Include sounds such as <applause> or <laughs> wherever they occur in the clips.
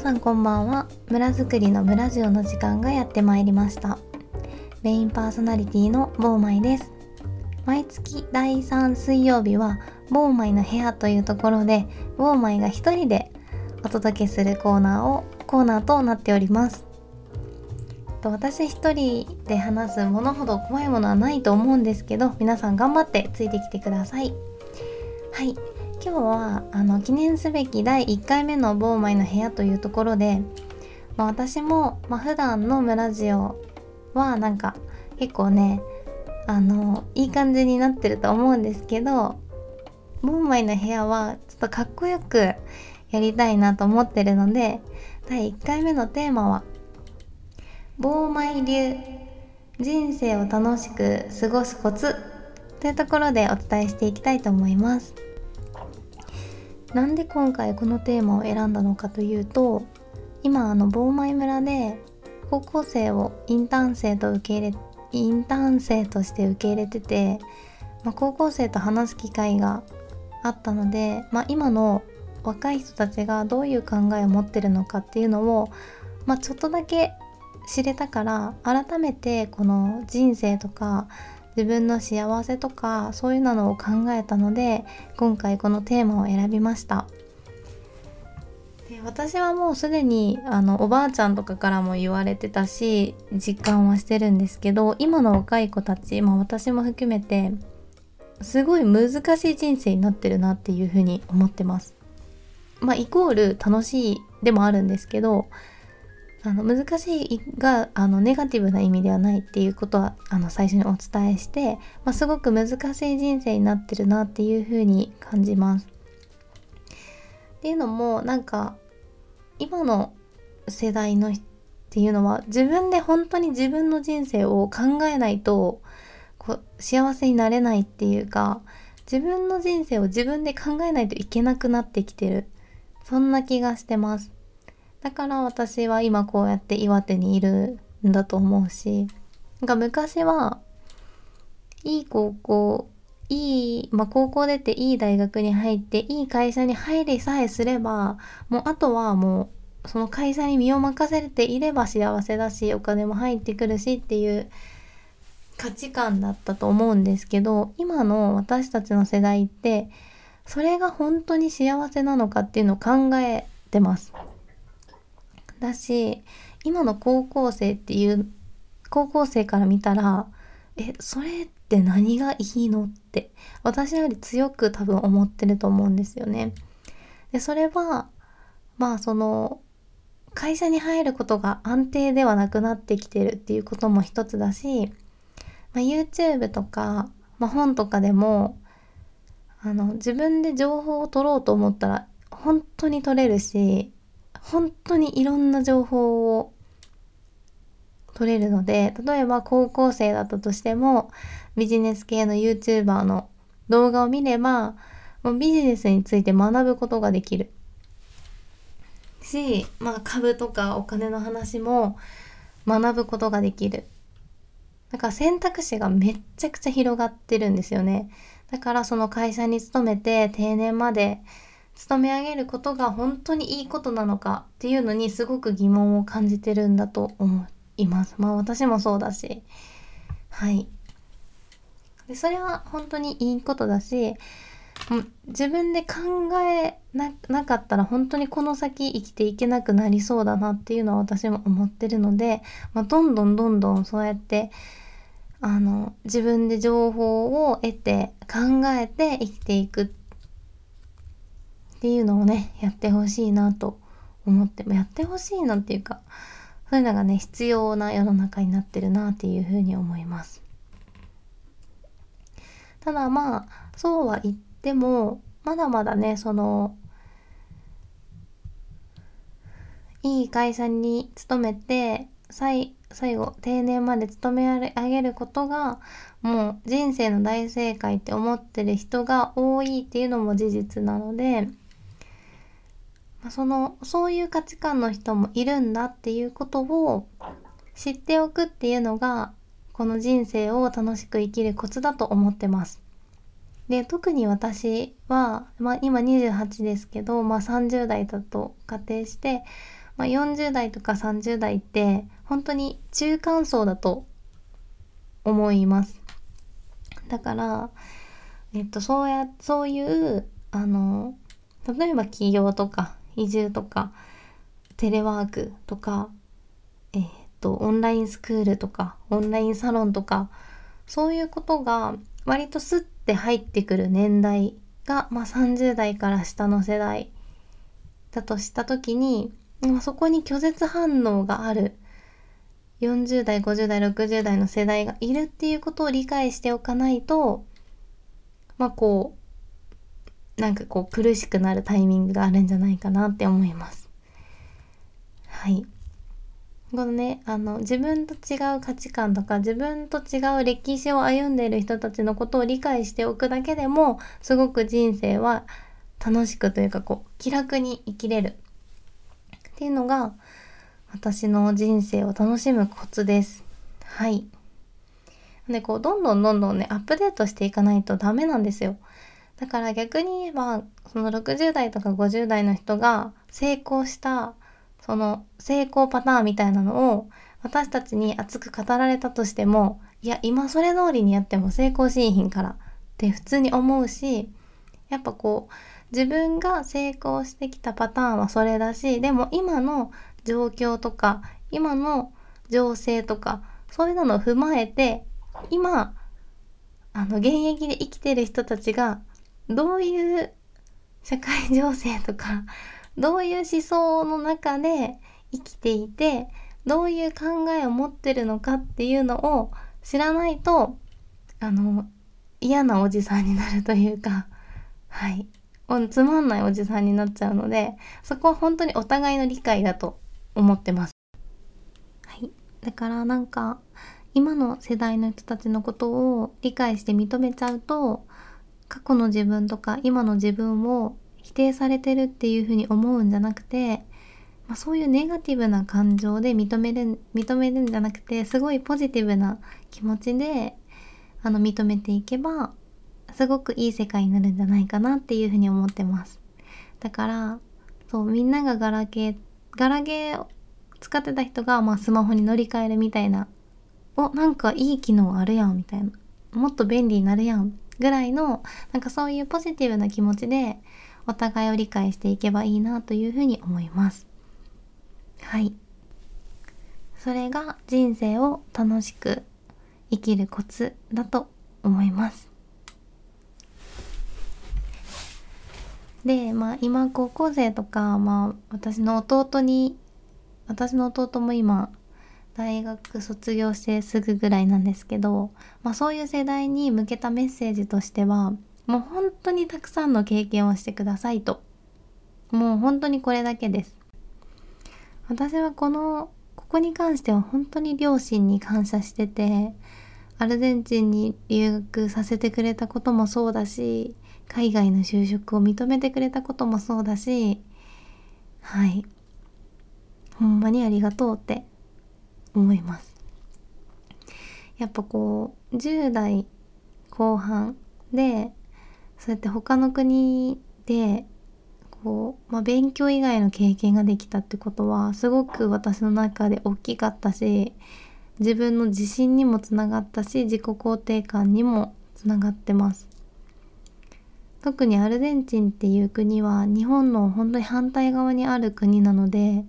皆さんこんばんは。村づくりの村ジオの時間がやってまいりました。メインパーソナリティのボーマイです。毎月第3水曜日はボーマイの部屋というところでボーマイが一人でお届けするコーナーをコーナーとなっております。私一人で話すものほど怖いものはないと思うんですけど皆さん頑張ってついてきてください。はい。今日はあの記念すべき第1回目のボーマイの部屋というところで、まあ、私も、まあ、普段の村ジオはなんか結構ねあのいい感じになってると思うんですけどボーマイの部屋はちょっとかっこよくやりたいなと思ってるので第1回目のテーマは「ボーマイ流人生を楽しく過ごすコツ」というところでお伝えしていきたいと思います。なんで今回このテーマを選んだのかというと今あの坊前村で高校生をインターン生と受け入れインターン生として受け入れてて、まあ、高校生と話す機会があったので、まあ、今の若い人たちがどういう考えを持ってるのかっていうのを、まあ、ちょっとだけ知れたから改めてこの人生とか自分の幸せとかそういうのを考えたので今回このテーマを選びました。で私はもうすでにあのおばあちゃんとかからも言われてたし実感はしてるんですけど今の若い子たち、まあ、私も含めてすごい難しい人生になってるなっていうふうに思ってます。まあイコール楽しいでもあるんですけどあの難しいがあのネガティブな意味ではないっていうことはあの最初にお伝えして、まあ、すごく難しい人生になってるなっていうふうに感じます。っていうのもなんか今の世代のっていうのは自分で本当に自分の人生を考えないとこう幸せになれないっていうか自分の人生を自分で考えないといけなくなってきてるそんな気がしてます。だから私は今こうやって岩手にいるんだと思うしなんか昔はいい高校いい、まあ、高校出ていい大学に入っていい会社に入りさえすればもうあとはもうその会社に身を任せていれば幸せだしお金も入ってくるしっていう価値観だったと思うんですけど今の私たちの世代ってそれが本当に幸せなのかっていうのを考えてます。だし今の高校生っていう高校生から見たらえそれって何がいいのって私より強く多分思ってると思うんですよね。でそれはまあその会社に入ることが安定ではなくなってきてるっていうことも一つだし、まあ、YouTube とか、まあ、本とかでもあの自分で情報を取ろうと思ったら本当に取れるし本当にいろんな情報を取れるので例えば高校生だったとしてもビジネス系の YouTuber の動画を見ればもうビジネスについて学ぶことができる。し、まあ、株とかお金の話も学ぶことができる。だから選択肢がめっちゃくちゃ広がってるんですよね。だからその会社に勤めて定年まで勤め上げることが本当にいいことなのかっていうのにすごく疑問を感じてるんだと思います。まあ私もそうだし。はい。でそれは本当にいいことだし、自分で考えなかったら本当にこの先生きていけなくなりそうだなっていうのは私も思ってるので、まあ、どんどんどんどんそうやってあの自分で情報を得て考えて生きていくっていうのをねやってほしいなと思ってもやってほしいなっていうかそういうのがね必要な世の中になってるなっていうふうに思います。ただまあそうは言ってもまだまだねそのいい会社に勤めて最最後定年まで勤め上げることがもう人生の大正解って思ってる人が多いっていうのも事実なのでそのそういう価値観の人もいるんだっていうことを知っておくっていうのがこの人生を楽しく生きるコツだと思ってます。で特に私は、まあ、今28ですけど、まあ、30代だと仮定してまあ、40代とか30代って本当に中間層だと思いますだからえっとそうやそういうあの例えば起業とか移住とかテレワークとかえっとオンラインスクールとかオンラインサロンとかそういうことが割とスッて入ってくる年代が、まあ、30代から下の世代だとした時に、まあ、そこに拒絶反応がある40代50代60代の世代がいるっていうことを理解しておかないとまあこうなんかこう苦しくなるタイミングがあるんじゃないかなって思います。はい。このね、あの、自分と違う価値観とか、自分と違う歴史を歩んでいる人たちのことを理解しておくだけでも、すごく人生は楽しくというか、こう、気楽に生きれる。っていうのが、私の人生を楽しむコツです。はい。で、こう、どんどんどんどんね、アップデートしていかないとダメなんですよ。だから逆に言えば、その60代とか50代の人が成功したその成功パターンみたいなのを私たちに熱く語られたとしてもいや今それ通りにやっても成功しんひんからって普通に思うしやっぱこう自分が成功してきたパターンはそれだしでも今の状況とか今の情勢とかそういうのを踏まえて今あの現役で生きてる人たちがどういう社会情勢とか <laughs> どういう思想の中で生きていてどういう考えを持ってるのかっていうのを知らないとあの嫌なおじさんになるというか <laughs> はいつまんないおじさんになっちゃうのでそこは本当にお互いの理解だと思ってます。はい、だからなんか今の世代の人たちのことを理解して認めちゃうと過去の自分とか今の自分を否定されてるっていうふうに思うんじゃなくて、まあ、そういうネガティブな感情で認める認めるんじゃなくてすごいポジティブな気持ちであの認めていけばすごくいい世界になるんじゃないかなっていうふうに思ってます。だからそうみんながガラケーガラケーを使ってた人が、まあ、スマホに乗り換えるみたいなおなんかいい機能あるやんみたいな。もっと便利になるやん。ぐらいのなんかそういうポジティブな気持ちでお互いを理解していけばいいなというふうに思います。はい。それが人生を楽しく生きるコツだと思います。で、まあ今高校生とか、まあ私の弟に、私の弟も今大学卒業してすぐぐらいなんですけど、まあそういう世代に向けたメッセージとしては、もう本当にたくさんの経験をしてくださいと。もう本当にこれだけです。私はこの、ここに関しては本当に両親に感謝してて、アルゼンチンに留学させてくれたこともそうだし、海外の就職を認めてくれたこともそうだし、はい。ほんまにありがとうって思います。やっぱこう、10代後半でそうやって他の国でこう、まあ、勉強以外の経験ができたってことはすごく私の中で大きかったし自分の自信にもつながったし自己肯定感にもつながってます特にアルゼンチンっていう国は日本の本当に反対側にある国なので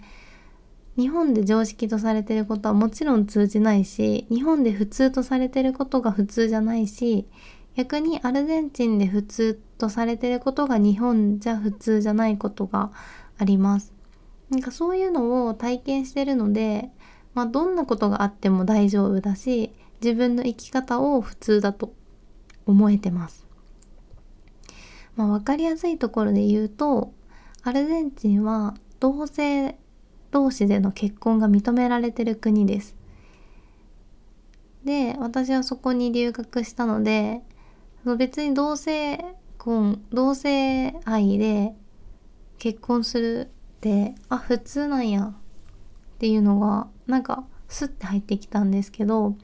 日本で常識とされてることはもちろん通じないし日本で普通とされてることが普通じゃないし逆にアルゼンチンで普通とされてることが日本じゃ普通じゃないことがあります。なんかそういうのを体験してるので、まあ、どんなことがあっても大丈夫だし自分の生き方を普通だと思えてます。まあ、分かりやすいところで言うとアルゼンチンは同性同士での結婚が認められてる国です。で私はそこに留学したので別に同性婚同性愛で結婚するってあ普通なんやっていうのがなんかスッて入ってきたんですけど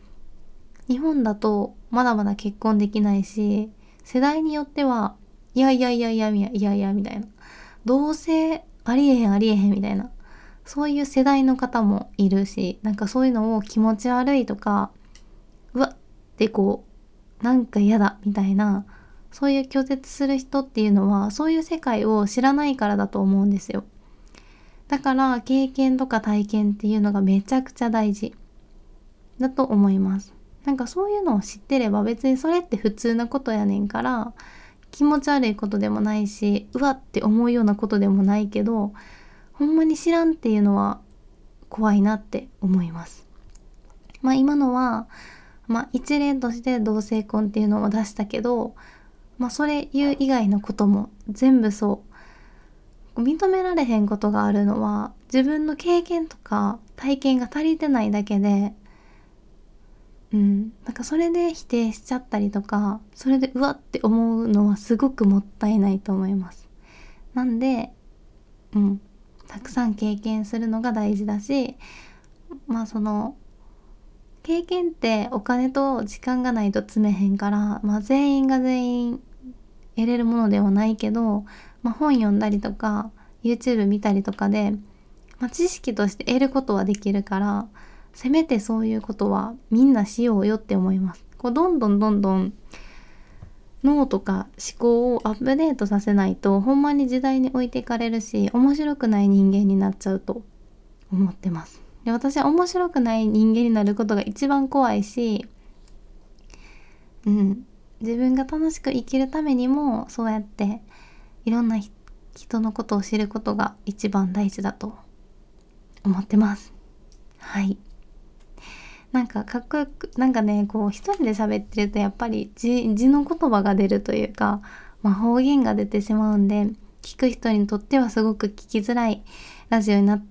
日本だとまだまだ結婚できないし世代によってはいやいやいやいやいやいやいやみたいな同性ありえへんありえへんみたいなそういう世代の方もいるしなんかそういうのを気持ち悪いとかうわってこうなんか嫌だみたいなそういう拒絶する人っていうのはそういう世界を知らないからだと思うんですよ。だから経験とか体験っていうのがめちゃくちゃ大事だと思います。なんかそういうのを知ってれば別にそれって普通なことやねんから気持ち悪いことでもないしうわって思うようなことでもないけどほんまに知らんっていうのは怖いなって思います。まあ今のは、まあ一例として同性婚っていうのを出したけど、まあそれ言う以外のことも全部そう。認められへんことがあるのは自分の経験とか体験が足りてないだけで、うん、なんかそれで否定しちゃったりとかそれでうわって思うのはすごくもったいないと思います。なんで、うん、たくさん経験するのが大事だしまあその経験ってお金と時間がないと詰めへんから、まあ、全員が全員得れるものではないけど、まあ、本読んだりとか YouTube 見たりとかで、まあ、知識として得ることはできるからせめてそういうことはみんなしようよって思います。こうどんどんどんどん脳とか思考をアップデートさせないとほんまに時代に置いていかれるし面白くない人間になっちゃうと思ってます。で私は面白くない人間になることが一番怖いしうん。自分が楽しく生きるためにもそうやっていろんな人のことを知ることが一番大事だと思ってます。はい。なんかかっこよくなんかねこう一人で喋ってるとやっぱり字の言葉が出るというか、まあ、方言が出てしまうんで聞く人にとってはすごく聞きづらいラジオになっ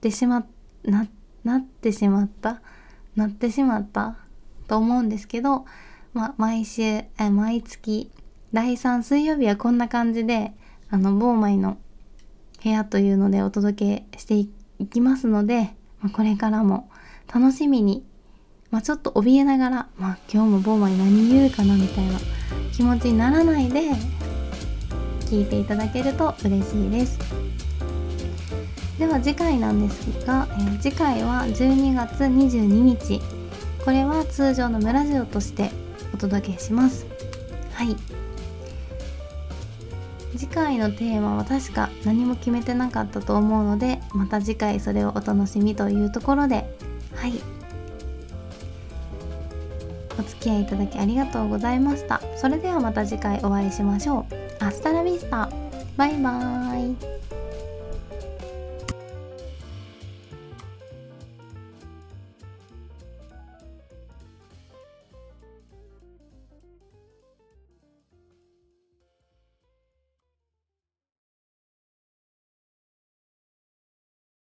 てしまななってしまったなってしまったと思うんですけど、まあ、毎週え毎月第3水曜日はこんな感じであの某イの部屋というのでお届けしていきますので、まあ、これからも楽しみにまあ、ちょっと怯えながら、まあ、今日もボーマに何言うかなみたいな気持ちにならないで聞いていただけると嬉しいです。では次回なんですが、えー、次回は12月22日。これは通常のムラジオとしてお届けします。はい。次回のテーマは確か何も決めてなかったと思うのでまた次回それをお楽しみというところで。はい。付き合いいただきありがとうございました。それではまた次回お会いしましょう。アスタラビスタ。バイバーイ。